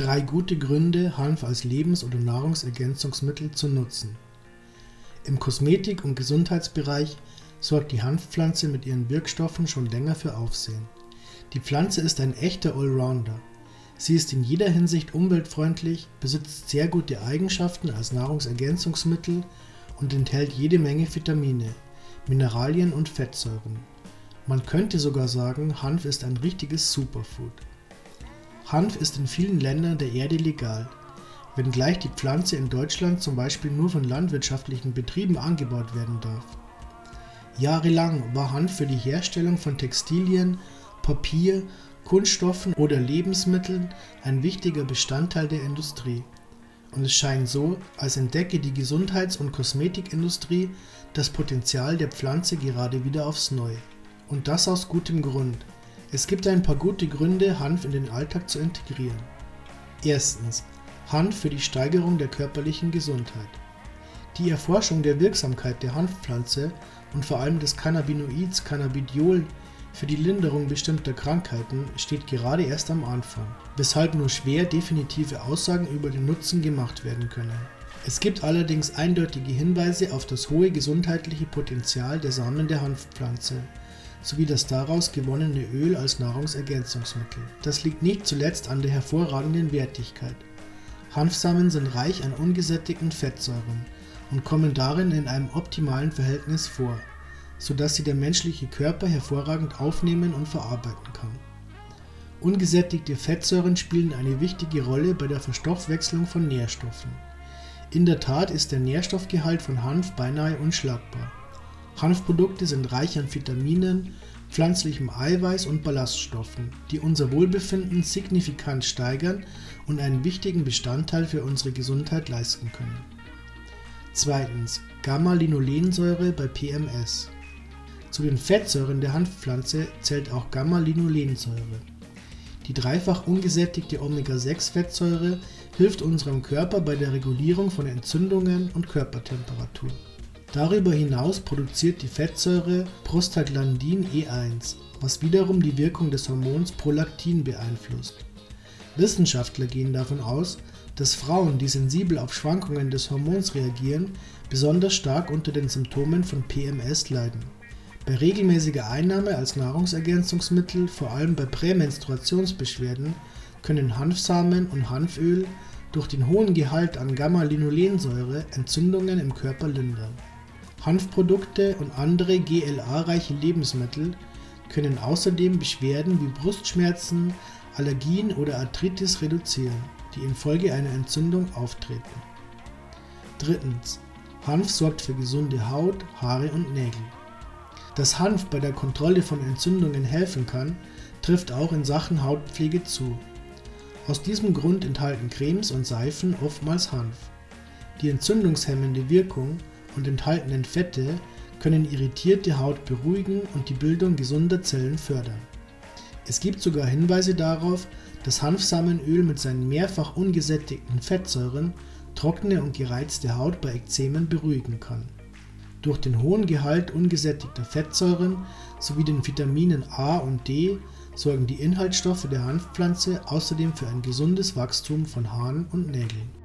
Drei gute Gründe, Hanf als Lebens- oder Nahrungsergänzungsmittel zu nutzen. Im Kosmetik- und Gesundheitsbereich sorgt die Hanfpflanze mit ihren Wirkstoffen schon länger für Aufsehen. Die Pflanze ist ein echter Allrounder. Sie ist in jeder Hinsicht umweltfreundlich, besitzt sehr gute Eigenschaften als Nahrungsergänzungsmittel und enthält jede Menge Vitamine, Mineralien und Fettsäuren. Man könnte sogar sagen, Hanf ist ein richtiges Superfood. Hanf ist in vielen Ländern der Erde legal, wenngleich die Pflanze in Deutschland zum Beispiel nur von landwirtschaftlichen Betrieben angebaut werden darf. Jahrelang war Hanf für die Herstellung von Textilien, Papier, Kunststoffen oder Lebensmitteln ein wichtiger Bestandteil der Industrie. Und es scheint so, als entdecke die Gesundheits- und Kosmetikindustrie das Potenzial der Pflanze gerade wieder aufs Neue. Und das aus gutem Grund. Es gibt ein paar gute Gründe, Hanf in den Alltag zu integrieren. Erstens. Hanf für die Steigerung der körperlichen Gesundheit. Die Erforschung der Wirksamkeit der Hanfpflanze und vor allem des Cannabinoids Cannabidiol für die Linderung bestimmter Krankheiten steht gerade erst am Anfang, weshalb nur schwer definitive Aussagen über den Nutzen gemacht werden können. Es gibt allerdings eindeutige Hinweise auf das hohe gesundheitliche Potenzial der Samen der Hanfpflanze sowie das daraus gewonnene Öl als Nahrungsergänzungsmittel. Das liegt nicht zuletzt an der hervorragenden Wertigkeit. Hanfsamen sind reich an ungesättigten Fettsäuren und kommen darin in einem optimalen Verhältnis vor, so dass sie der menschliche Körper hervorragend aufnehmen und verarbeiten kann. Ungesättigte Fettsäuren spielen eine wichtige Rolle bei der Verstoffwechslung von Nährstoffen. In der Tat ist der Nährstoffgehalt von Hanf beinahe unschlagbar. Hanfprodukte sind reich an Vitaminen, pflanzlichem Eiweiß und Ballaststoffen, die unser Wohlbefinden signifikant steigern und einen wichtigen Bestandteil für unsere Gesundheit leisten können. Zweitens Gamma-Linolensäure bei PMS. Zu den Fettsäuren der Hanfpflanze zählt auch Gamma-Linolensäure. Die dreifach ungesättigte Omega-6-Fettsäure hilft unserem Körper bei der Regulierung von Entzündungen und Körpertemperatur. Darüber hinaus produziert die Fettsäure Prostaglandin E1, was wiederum die Wirkung des Hormons Prolaktin beeinflusst. Wissenschaftler gehen davon aus, dass Frauen, die sensibel auf Schwankungen des Hormons reagieren, besonders stark unter den Symptomen von PMS leiden. Bei regelmäßiger Einnahme als Nahrungsergänzungsmittel, vor allem bei Prämenstruationsbeschwerden, können Hanfsamen und Hanföl durch den hohen Gehalt an Gamma-Linolensäure Entzündungen im Körper lindern Hanfprodukte und andere GLA-reiche Lebensmittel können außerdem Beschwerden wie Brustschmerzen, Allergien oder Arthritis reduzieren, die infolge einer Entzündung auftreten. Drittens. Hanf sorgt für gesunde Haut, Haare und Nägel. Dass Hanf bei der Kontrolle von Entzündungen helfen kann, trifft auch in Sachen Hautpflege zu. Aus diesem Grund enthalten Cremes und Seifen oftmals Hanf. Die entzündungshemmende Wirkung und enthaltenen Fette können irritierte Haut beruhigen und die Bildung gesunder Zellen fördern. Es gibt sogar Hinweise darauf, dass Hanfsamenöl mit seinen mehrfach ungesättigten Fettsäuren trockene und gereizte Haut bei Ekzemen beruhigen kann. Durch den hohen Gehalt ungesättigter Fettsäuren sowie den Vitaminen A und D sorgen die Inhaltsstoffe der Hanfpflanze außerdem für ein gesundes Wachstum von Haaren und Nägeln